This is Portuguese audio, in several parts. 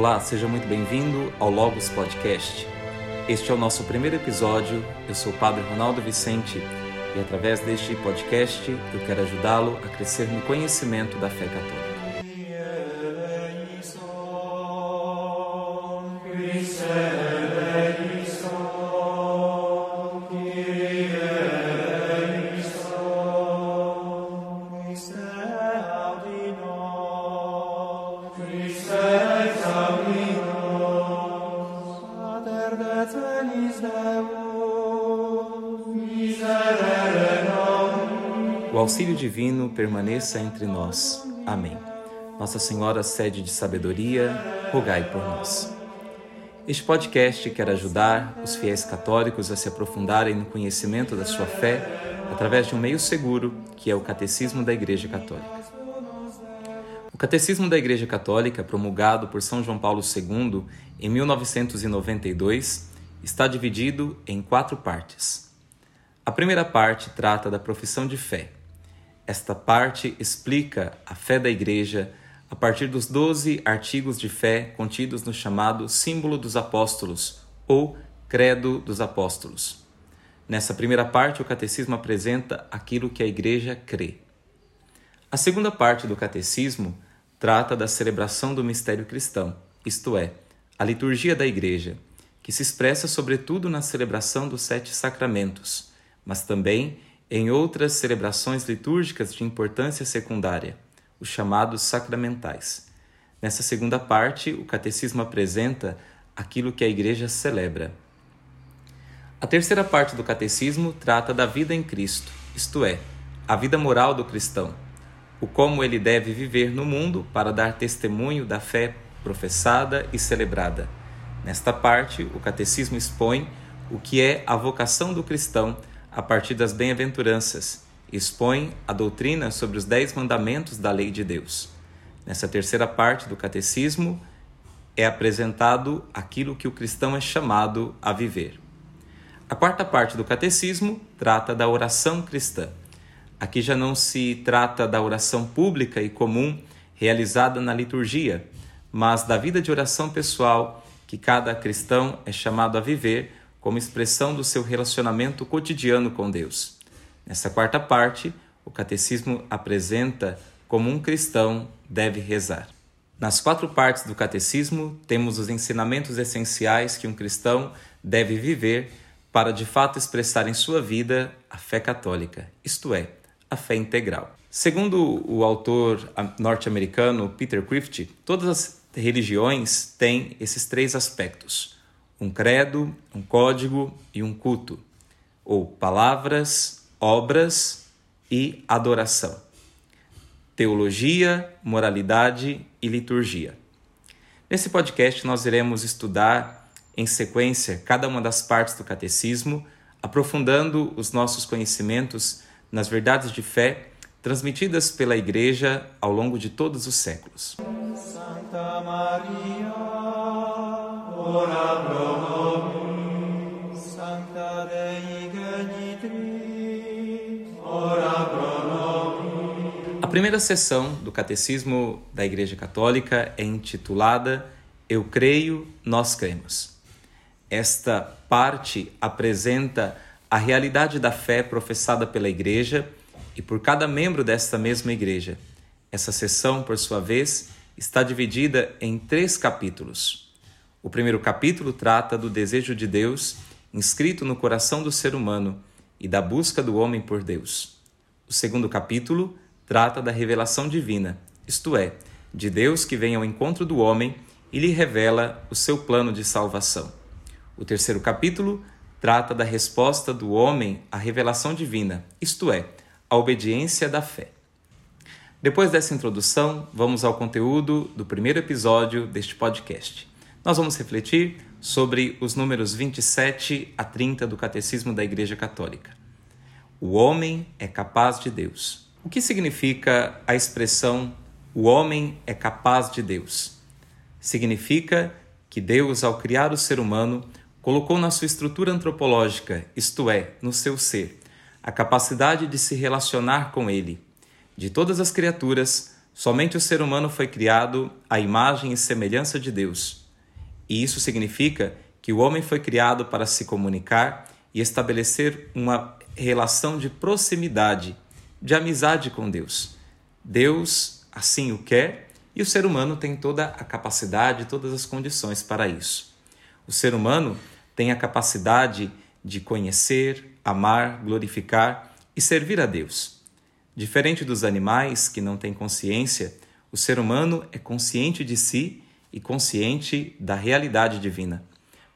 Olá, seja muito bem-vindo ao Logos Podcast. Este é o nosso primeiro episódio. Eu sou o Padre Ronaldo Vicente e, através deste podcast, eu quero ajudá-lo a crescer no conhecimento da fé católica. Divino permaneça entre nós. Amém. Nossa Senhora, sede de sabedoria, rogai por nós. Este podcast quer ajudar os fiéis católicos a se aprofundarem no conhecimento da sua fé através de um meio seguro, que é o Catecismo da Igreja Católica. O Catecismo da Igreja Católica, promulgado por São João Paulo II em 1992, está dividido em quatro partes. A primeira parte trata da profissão de fé. Esta parte explica a fé da Igreja a partir dos doze artigos de fé contidos no chamado Símbolo dos Apóstolos ou Credo dos Apóstolos. Nessa primeira parte, o Catecismo apresenta aquilo que a Igreja crê. A segunda parte do Catecismo trata da celebração do mistério cristão, isto é, a liturgia da Igreja, que se expressa sobretudo na celebração dos sete sacramentos, mas também em outras celebrações litúrgicas de importância secundária, os chamados sacramentais. Nessa segunda parte, o catecismo apresenta aquilo que a Igreja celebra. A terceira parte do catecismo trata da vida em Cristo, isto é, a vida moral do cristão, o como ele deve viver no mundo para dar testemunho da fé professada e celebrada. Nesta parte, o catecismo expõe o que é a vocação do cristão a partir das bem-aventuranças, expõe a doutrina sobre os dez mandamentos da lei de Deus. Nessa terceira parte do catecismo é apresentado aquilo que o cristão é chamado a viver. A quarta parte do catecismo trata da oração cristã. Aqui já não se trata da oração pública e comum realizada na liturgia, mas da vida de oração pessoal que cada cristão é chamado a viver como expressão do seu relacionamento cotidiano com Deus. Nessa quarta parte, o catecismo apresenta como um cristão deve rezar. Nas quatro partes do catecismo, temos os ensinamentos essenciais que um cristão deve viver para de fato expressar em sua vida a fé católica, isto é, a fé integral. Segundo o autor norte-americano Peter Crift, todas as religiões têm esses três aspectos: um credo, um código e um culto, ou palavras, obras e adoração. Teologia, moralidade e liturgia. Nesse podcast, nós iremos estudar em sequência cada uma das partes do catecismo, aprofundando os nossos conhecimentos nas verdades de fé transmitidas pela Igreja ao longo de todos os séculos. Santa Maria, ora pro nobis, Santa Dei Genitrix, ora pro nobis. A primeira sessão do Catecismo da Igreja Católica é intitulada Eu creio, nós cremos. Esta parte apresenta a realidade da fé professada pela Igreja e por cada membro desta mesma igreja. Essa sessão, por sua vez, está dividida em três capítulos. O primeiro capítulo trata do desejo de Deus inscrito no coração do ser humano e da busca do homem por Deus. O segundo capítulo trata da revelação divina, isto é, de Deus que vem ao encontro do homem e lhe revela o seu plano de salvação. O terceiro capítulo trata da resposta do homem à revelação divina, isto é, a obediência da fé. Depois dessa introdução, vamos ao conteúdo do primeiro episódio deste podcast. Nós vamos refletir sobre os números 27 a 30 do Catecismo da Igreja Católica. O homem é capaz de Deus. O que significa a expressão o homem é capaz de Deus? Significa que Deus, ao criar o ser humano, colocou na sua estrutura antropológica, isto é, no seu ser, a capacidade de se relacionar com Ele. De todas as criaturas, Somente o ser humano foi criado à imagem e semelhança de Deus. E isso significa que o homem foi criado para se comunicar e estabelecer uma relação de proximidade, de amizade com Deus. Deus assim o quer e o ser humano tem toda a capacidade, todas as condições para isso. O ser humano tem a capacidade de conhecer, amar, glorificar e servir a Deus. Diferente dos animais que não têm consciência, o ser humano é consciente de si e consciente da realidade divina.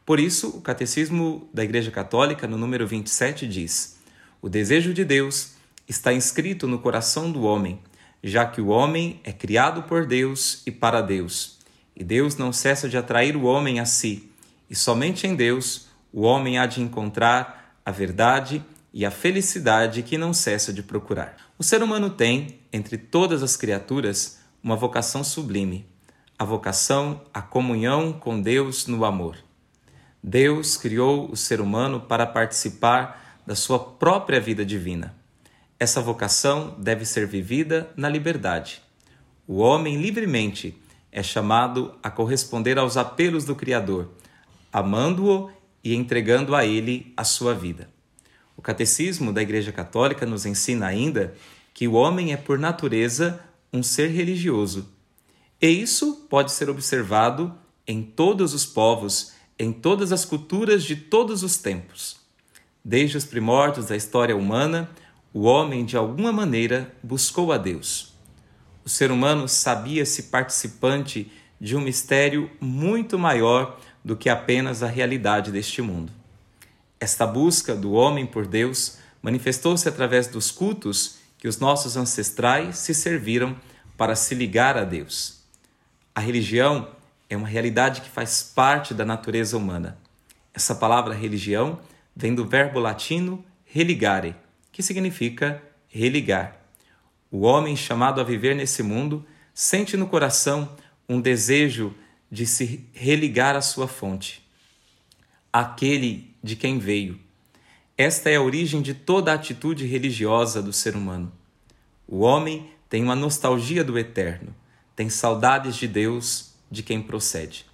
Por isso, o Catecismo da Igreja Católica, no número 27, diz: O desejo de Deus está inscrito no coração do homem, já que o homem é criado por Deus e para Deus. E Deus não cessa de atrair o homem a si, e somente em Deus o homem há de encontrar a verdade e a felicidade que não cessa de procurar. O ser humano tem, entre todas as criaturas, uma vocação sublime, a vocação à comunhão com Deus no amor. Deus criou o ser humano para participar da sua própria vida divina. Essa vocação deve ser vivida na liberdade. O homem livremente é chamado a corresponder aos apelos do Criador, amando-o e entregando a ele a sua vida. O Catecismo da Igreja Católica nos ensina ainda que o homem é, por natureza, um ser religioso. E isso pode ser observado em todos os povos, em todas as culturas de todos os tempos. Desde os primórdios da história humana, o homem, de alguma maneira, buscou a Deus. O ser humano sabia-se participante de um mistério muito maior do que apenas a realidade deste mundo. Esta busca do homem por Deus manifestou-se através dos cultos que os nossos ancestrais se serviram para se ligar a Deus. A religião é uma realidade que faz parte da natureza humana. Essa palavra religião vem do verbo latino religare, que significa religar. O homem chamado a viver nesse mundo sente no coração um desejo de se religar à sua fonte, aquele de quem veio. Esta é a origem de toda a atitude religiosa do ser humano. O homem tem uma nostalgia do eterno, tem saudades de Deus, de quem procede.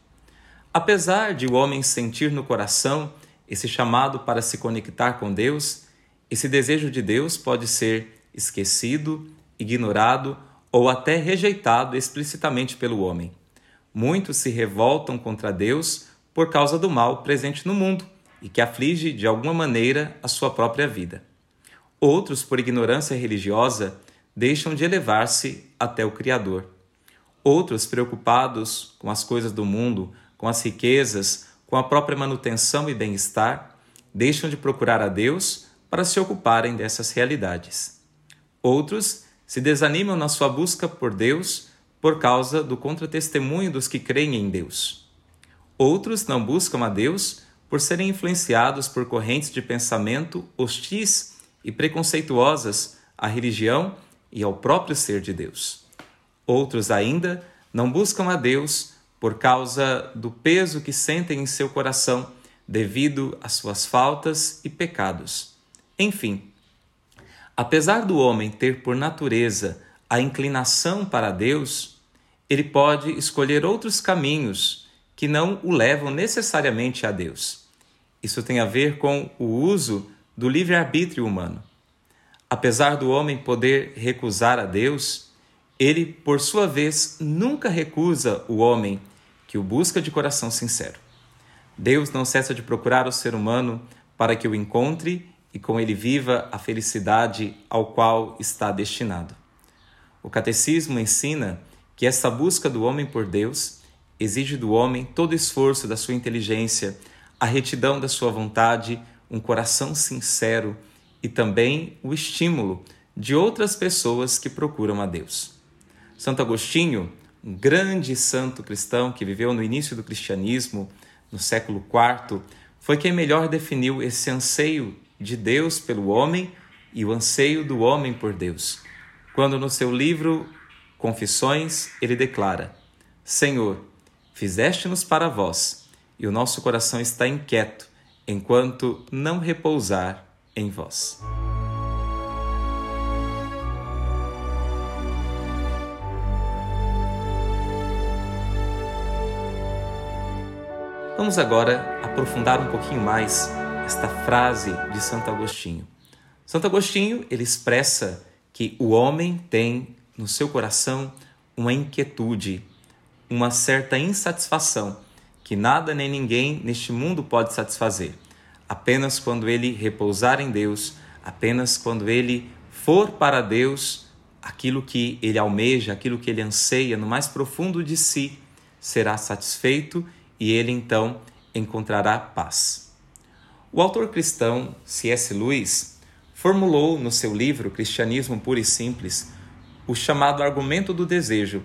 Apesar de o homem sentir no coração esse chamado para se conectar com Deus, esse desejo de Deus pode ser esquecido, ignorado ou até rejeitado explicitamente pelo homem. Muitos se revoltam contra Deus por causa do mal presente no mundo e que aflige de alguma maneira a sua própria vida. Outros, por ignorância religiosa, deixam de elevar-se até o Criador. Outros, preocupados com as coisas do mundo, com as riquezas, com a própria manutenção e bem-estar, deixam de procurar a Deus para se ocuparem dessas realidades. Outros se desanimam na sua busca por Deus por causa do contratestemunho dos que creem em Deus. Outros não buscam a Deus por serem influenciados por correntes de pensamento hostis e preconceituosas à religião e ao próprio ser de Deus. Outros ainda não buscam a Deus por causa do peso que sentem em seu coração devido às suas faltas e pecados. Enfim, apesar do homem ter por natureza a inclinação para Deus, ele pode escolher outros caminhos que não o levam necessariamente a Deus. Isso tem a ver com o uso do livre-arbítrio humano. Apesar do homem poder recusar a Deus, ele, por sua vez, nunca recusa o homem que o busca de coração sincero. Deus não cessa de procurar o ser humano para que o encontre e com ele viva a felicidade ao qual está destinado. O catecismo ensina que essa busca do homem por Deus exige do homem todo o esforço da sua inteligência a retidão da sua vontade, um coração sincero e também o estímulo de outras pessoas que procuram a Deus. Santo Agostinho, um grande santo cristão que viveu no início do cristianismo, no século IV, foi quem melhor definiu esse anseio de Deus pelo homem e o anseio do homem por Deus. Quando no seu livro Confissões ele declara: Senhor, fizeste-nos para vós e o nosso coração está inquieto enquanto não repousar em vós. Vamos agora aprofundar um pouquinho mais esta frase de Santo Agostinho. Santo Agostinho, ele expressa que o homem tem no seu coração uma inquietude, uma certa insatisfação que nada nem ninguém neste mundo pode satisfazer. Apenas quando ele repousar em Deus, apenas quando ele for para Deus, aquilo que ele almeja, aquilo que ele anseia no mais profundo de si, será satisfeito e ele então encontrará paz. O autor cristão C.S. Lewis formulou no seu livro Cristianismo Puro e Simples o chamado argumento do desejo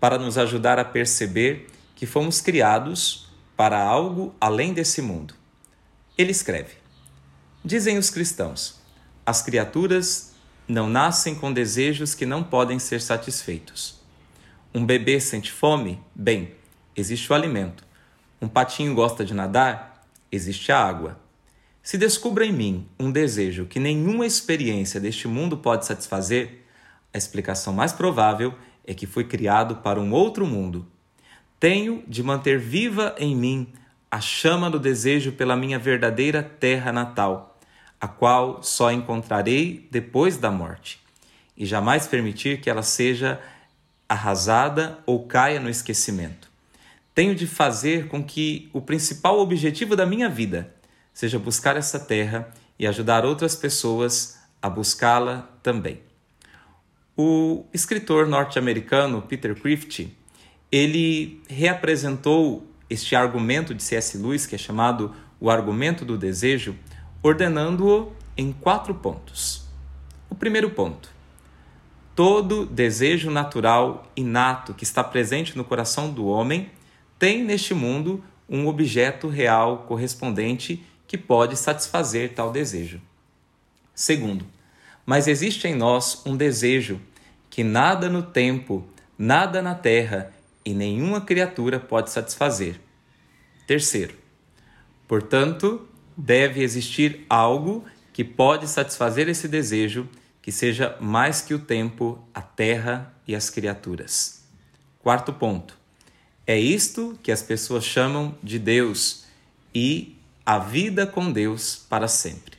para nos ajudar a perceber que fomos criados para algo além desse mundo. Ele escreve: Dizem os cristãos, as criaturas não nascem com desejos que não podem ser satisfeitos. Um bebê sente fome? Bem, existe o alimento. Um patinho gosta de nadar? Existe a água. Se descubra em mim um desejo que nenhuma experiência deste mundo pode satisfazer, a explicação mais provável é que fui criado para um outro mundo. Tenho de manter viva em mim a chama do desejo pela minha verdadeira terra natal, a qual só encontrarei depois da morte, e jamais permitir que ela seja arrasada ou caia no esquecimento. Tenho de fazer com que o principal objetivo da minha vida seja buscar essa terra e ajudar outras pessoas a buscá-la também. O escritor norte-americano Peter Crift, ele reapresentou este argumento de C.S. Lewis, que é chamado o argumento do desejo, ordenando-o em quatro pontos. O primeiro ponto: todo desejo natural inato que está presente no coração do homem tem neste mundo um objeto real correspondente que pode satisfazer tal desejo. Segundo, mas existe em nós um desejo que nada no tempo, nada na terra e nenhuma criatura pode satisfazer. Terceiro, portanto, deve existir algo que pode satisfazer esse desejo que seja mais que o tempo, a terra e as criaturas. Quarto ponto. É isto que as pessoas chamam de Deus e a vida com Deus para sempre.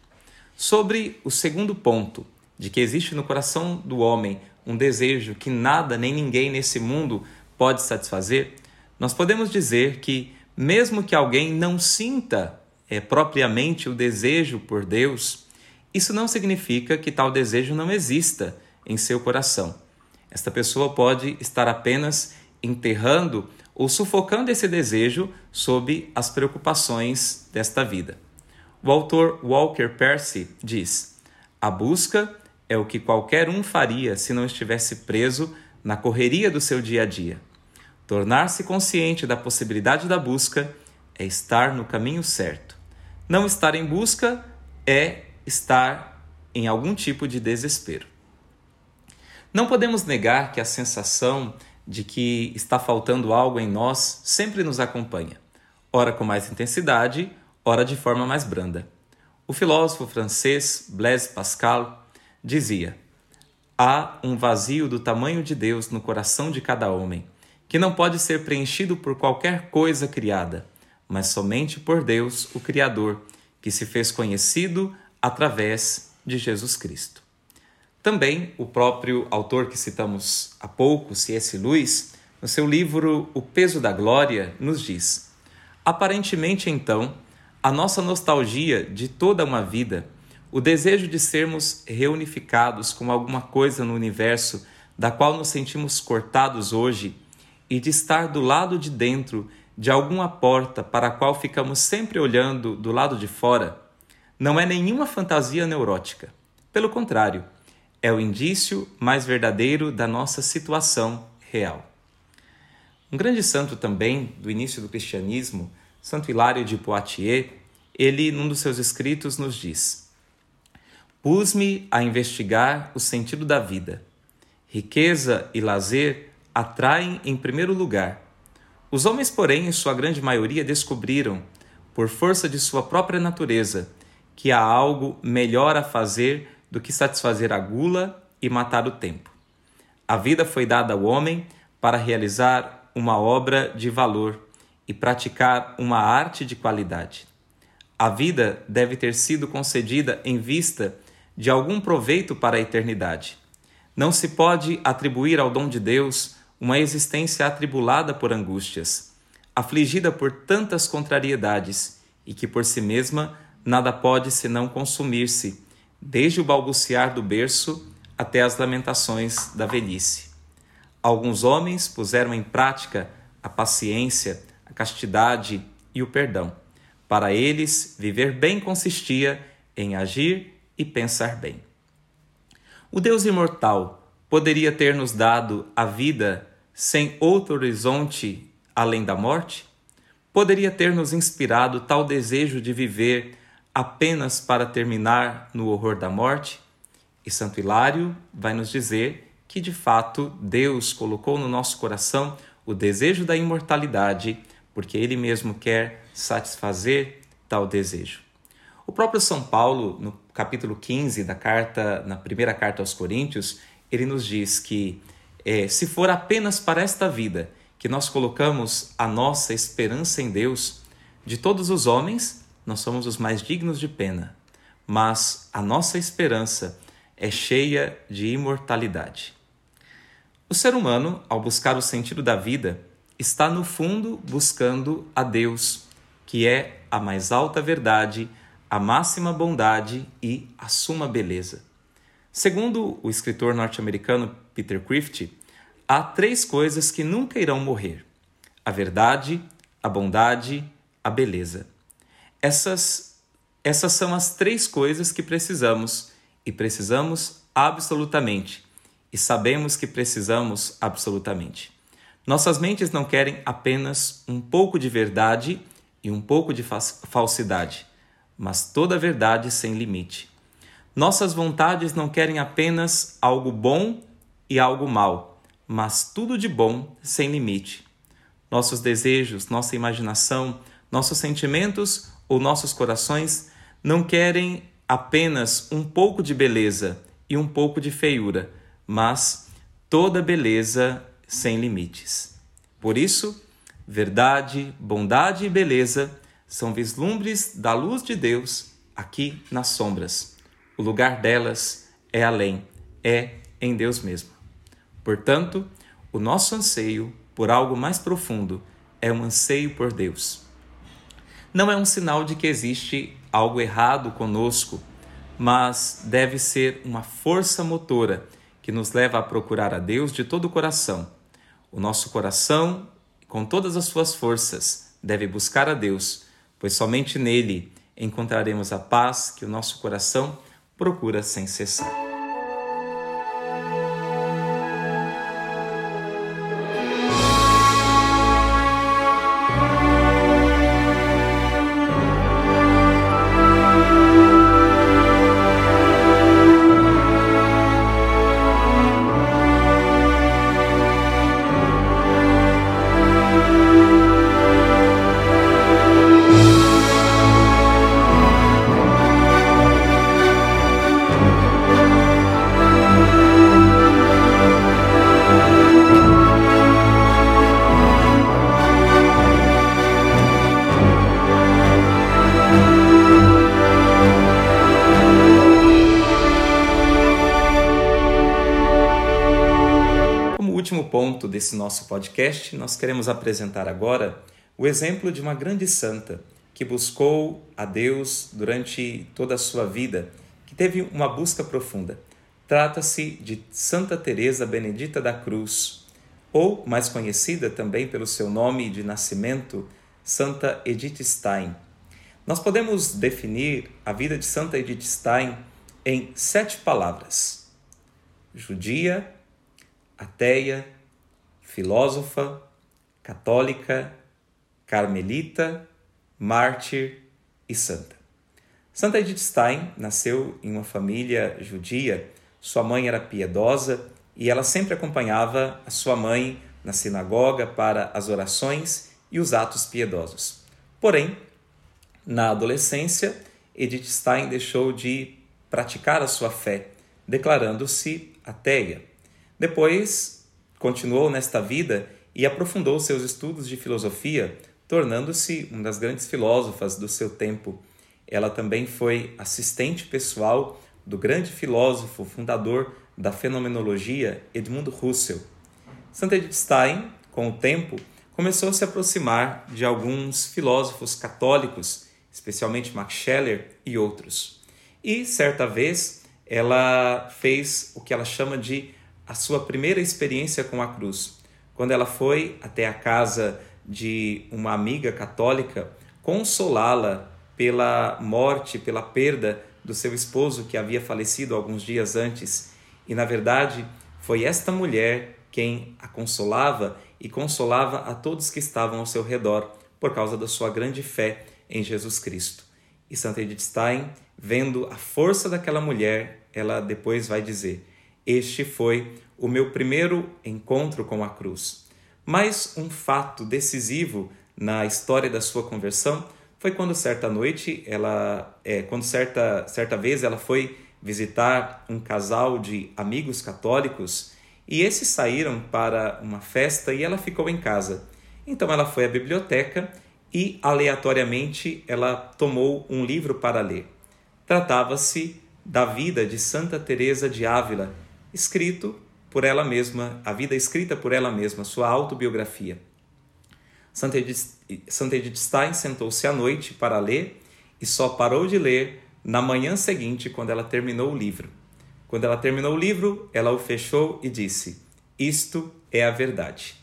Sobre o segundo ponto, de que existe no coração do homem um desejo que nada nem ninguém nesse mundo pode satisfazer, nós podemos dizer que, mesmo que alguém não sinta é, propriamente o desejo por Deus, isso não significa que tal desejo não exista em seu coração. Esta pessoa pode estar apenas enterrando ou sufocando esse desejo sob as preocupações desta vida. O autor Walker Percy diz: a busca é o que qualquer um faria se não estivesse preso na correria do seu dia a dia. Tornar-se consciente da possibilidade da busca é estar no caminho certo. Não estar em busca é estar em algum tipo de desespero. Não podemos negar que a sensação de que está faltando algo em nós sempre nos acompanha, ora com mais intensidade, ora de forma mais branda. O filósofo francês Blaise Pascal dizia: Há um vazio do tamanho de Deus no coração de cada homem, que não pode ser preenchido por qualquer coisa criada, mas somente por Deus, o Criador, que se fez conhecido através de Jesus Cristo. Também o próprio autor que citamos há pouco, C.S. Lewis, no seu livro O Peso da Glória, nos diz: Aparentemente, então, a nossa nostalgia de toda uma vida, o desejo de sermos reunificados com alguma coisa no universo da qual nos sentimos cortados hoje e de estar do lado de dentro de alguma porta para a qual ficamos sempre olhando do lado de fora, não é nenhuma fantasia neurótica. Pelo contrário, é o indício mais verdadeiro da nossa situação real. Um grande santo também do início do cristianismo, Santo Hilário de Poitiers, ele, num dos seus escritos, nos diz: Pus-me a investigar o sentido da vida. Riqueza e lazer atraem em primeiro lugar. Os homens, porém, em sua grande maioria, descobriram, por força de sua própria natureza, que há algo melhor a fazer do que satisfazer a gula e matar o tempo. A vida foi dada ao homem para realizar uma obra de valor, e praticar uma arte de qualidade. A vida deve ter sido concedida em vista de algum proveito para a eternidade. Não se pode atribuir ao dom de Deus uma existência atribulada por angústias, afligida por tantas contrariedades e que por si mesma nada pode senão consumir-se, desde o balbuciar do berço até as lamentações da velhice. Alguns homens puseram em prática a paciência, a castidade e o perdão. Para eles, viver bem consistia em agir e pensar bem. O Deus imortal poderia ter nos dado a vida sem outro horizonte além da morte? Poderia ter nos inspirado tal desejo de viver apenas para terminar no horror da morte? E Santo Hilário vai nos dizer que, de fato, Deus colocou no nosso coração o desejo da imortalidade, porque Ele mesmo quer satisfazer tal desejo. O próprio São Paulo, no capítulo 15 da carta, na primeira carta aos Coríntios, ele nos diz que é, se for apenas para esta vida que nós colocamos a nossa esperança em Deus, de todos os homens, nós somos os mais dignos de pena, mas a nossa esperança é cheia de imortalidade. O ser humano, ao buscar o sentido da vida, está no fundo buscando a Deus, que é a mais alta verdade, a máxima bondade e a suma beleza. Segundo o escritor norte-americano Peter Crift, há três coisas que nunca irão morrer: a verdade, a bondade, a beleza. Essas, essas são as três coisas que precisamos e precisamos absolutamente. E sabemos que precisamos absolutamente. Nossas mentes não querem apenas um pouco de verdade e um pouco de falsidade, mas toda a verdade sem limite. Nossas vontades não querem apenas algo bom e algo mal, mas tudo de bom sem limite. Nossos desejos, nossa imaginação, nossos sentimentos ou nossos corações não querem apenas um pouco de beleza e um pouco de feiura, mas toda beleza sem limites. Por isso, verdade, bondade e beleza são vislumbres da luz de Deus aqui nas sombras. O lugar delas é além, é em Deus mesmo. Portanto, o nosso anseio por algo mais profundo é um anseio por Deus. Não é um sinal de que existe algo errado conosco, mas deve ser uma força motora que nos leva a procurar a Deus de todo o coração. O nosso coração, com todas as suas forças, deve buscar a Deus, pois somente nele encontraremos a paz que o nosso coração procura sem cessar. Ponto desse nosso podcast, nós queremos apresentar agora o exemplo de uma grande santa que buscou a Deus durante toda a sua vida, que teve uma busca profunda. Trata-se de Santa Teresa Benedita da Cruz, ou mais conhecida também pelo seu nome de nascimento, Santa Edith Stein. Nós podemos definir a vida de Santa Edith Stein em sete palavras: judia, ateia, filósofa, católica, carmelita, mártir e santa. Santa Edith Stein nasceu em uma família judia. Sua mãe era piedosa e ela sempre acompanhava a sua mãe na sinagoga para as orações e os atos piedosos. Porém, na adolescência, Edith Stein deixou de praticar a sua fé, declarando-se ateia. Depois, continuou nesta vida e aprofundou seus estudos de filosofia, tornando-se uma das grandes filósofas do seu tempo. Ela também foi assistente pessoal do grande filósofo fundador da fenomenologia Edmund Husserl. Santa Edith Stein, com o tempo, começou a se aproximar de alguns filósofos católicos, especialmente Max Scheler e outros. E certa vez ela fez o que ela chama de a sua primeira experiência com a cruz, quando ela foi até a casa de uma amiga católica consolá-la pela morte, pela perda do seu esposo que havia falecido alguns dias antes. E na verdade, foi esta mulher quem a consolava e consolava a todos que estavam ao seu redor por causa da sua grande fé em Jesus Cristo. E Santa Edith Stein, vendo a força daquela mulher, ela depois vai dizer: Este foi o meu primeiro encontro com a cruz. Mas um fato decisivo na história da sua conversão foi quando certa noite ela, é, quando certa certa vez ela foi visitar um casal de amigos católicos e esses saíram para uma festa e ela ficou em casa. Então ela foi à biblioteca e aleatoriamente ela tomou um livro para ler. Tratava-se da vida de Santa Teresa de Ávila, escrito por ela mesma, a vida escrita por ela mesma, sua autobiografia. Santa Edith, Santa Edith Stein sentou-se à noite para ler e só parou de ler na manhã seguinte, quando ela terminou o livro. Quando ela terminou o livro, ela o fechou e disse: Isto é a verdade.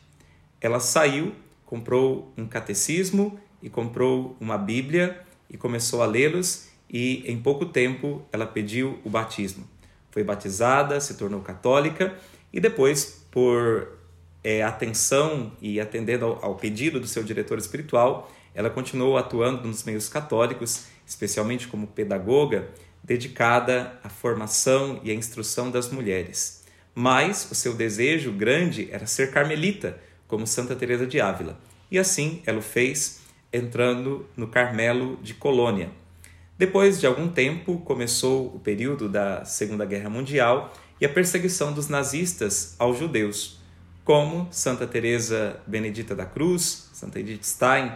Ela saiu, comprou um catecismo e comprou uma Bíblia e começou a lê-los, e em pouco tempo ela pediu o batismo. Foi batizada, se tornou católica e depois, por é, atenção e atendendo ao, ao pedido do seu diretor espiritual, ela continuou atuando nos meios católicos, especialmente como pedagoga, dedicada à formação e à instrução das mulheres. Mas o seu desejo grande era ser carmelita, como Santa Teresa de Ávila. E assim ela o fez, entrando no Carmelo de Colônia. Depois de algum tempo, começou o período da Segunda Guerra Mundial e a perseguição dos nazistas aos judeus. Como Santa Teresa Benedita da Cruz, Santa Edith Stein,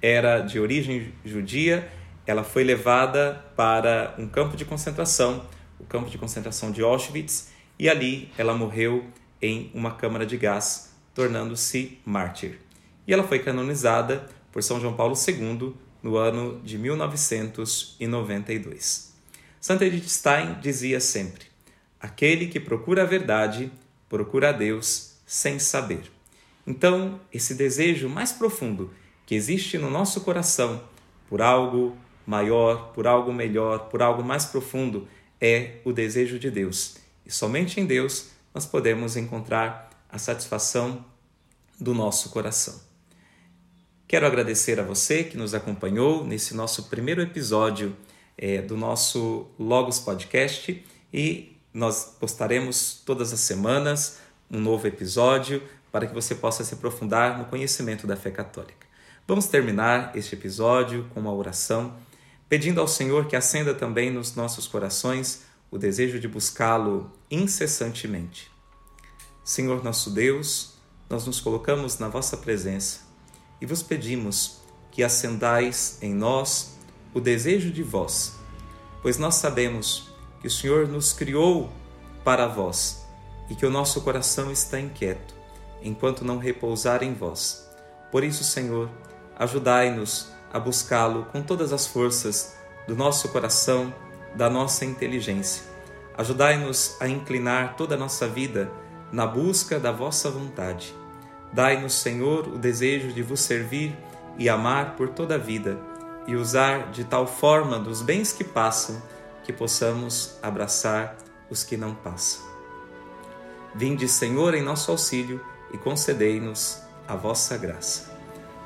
era de origem judia, ela foi levada para um campo de concentração, o campo de concentração de Auschwitz, e ali ela morreu em uma câmara de gás, tornando-se mártir. E ela foi canonizada por São João Paulo II no ano de 1992. Santa Edith Stein dizia sempre: Aquele que procura a verdade, procura a Deus sem saber. Então, esse desejo mais profundo que existe no nosso coração por algo maior, por algo melhor, por algo mais profundo, é o desejo de Deus. E somente em Deus nós podemos encontrar a satisfação do nosso coração. Quero agradecer a você que nos acompanhou nesse nosso primeiro episódio é, do nosso Logos Podcast e nós postaremos todas as semanas um novo episódio para que você possa se aprofundar no conhecimento da fé católica. Vamos terminar este episódio com uma oração, pedindo ao Senhor que acenda também nos nossos corações o desejo de buscá-lo incessantemente. Senhor nosso Deus, nós nos colocamos na vossa presença e vos pedimos que acendais em nós o desejo de vós, pois nós sabemos que o Senhor nos criou para vós e que o nosso coração está inquieto enquanto não repousar em vós. Por isso, Senhor, ajudai-nos a buscá-lo com todas as forças do nosso coração, da nossa inteligência. Ajudai-nos a inclinar toda a nossa vida na busca da vossa vontade. Dai-nos, Senhor, o desejo de vos servir e amar por toda a vida e usar de tal forma dos bens que passam que possamos abraçar os que não passam. Vinde, Senhor, em nosso auxílio e concedei-nos a vossa graça.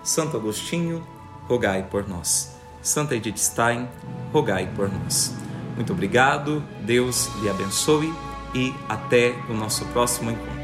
Santo Agostinho, rogai por nós. Santa Edith Stein, rogai por nós. Muito obrigado, Deus lhe abençoe e até o nosso próximo encontro.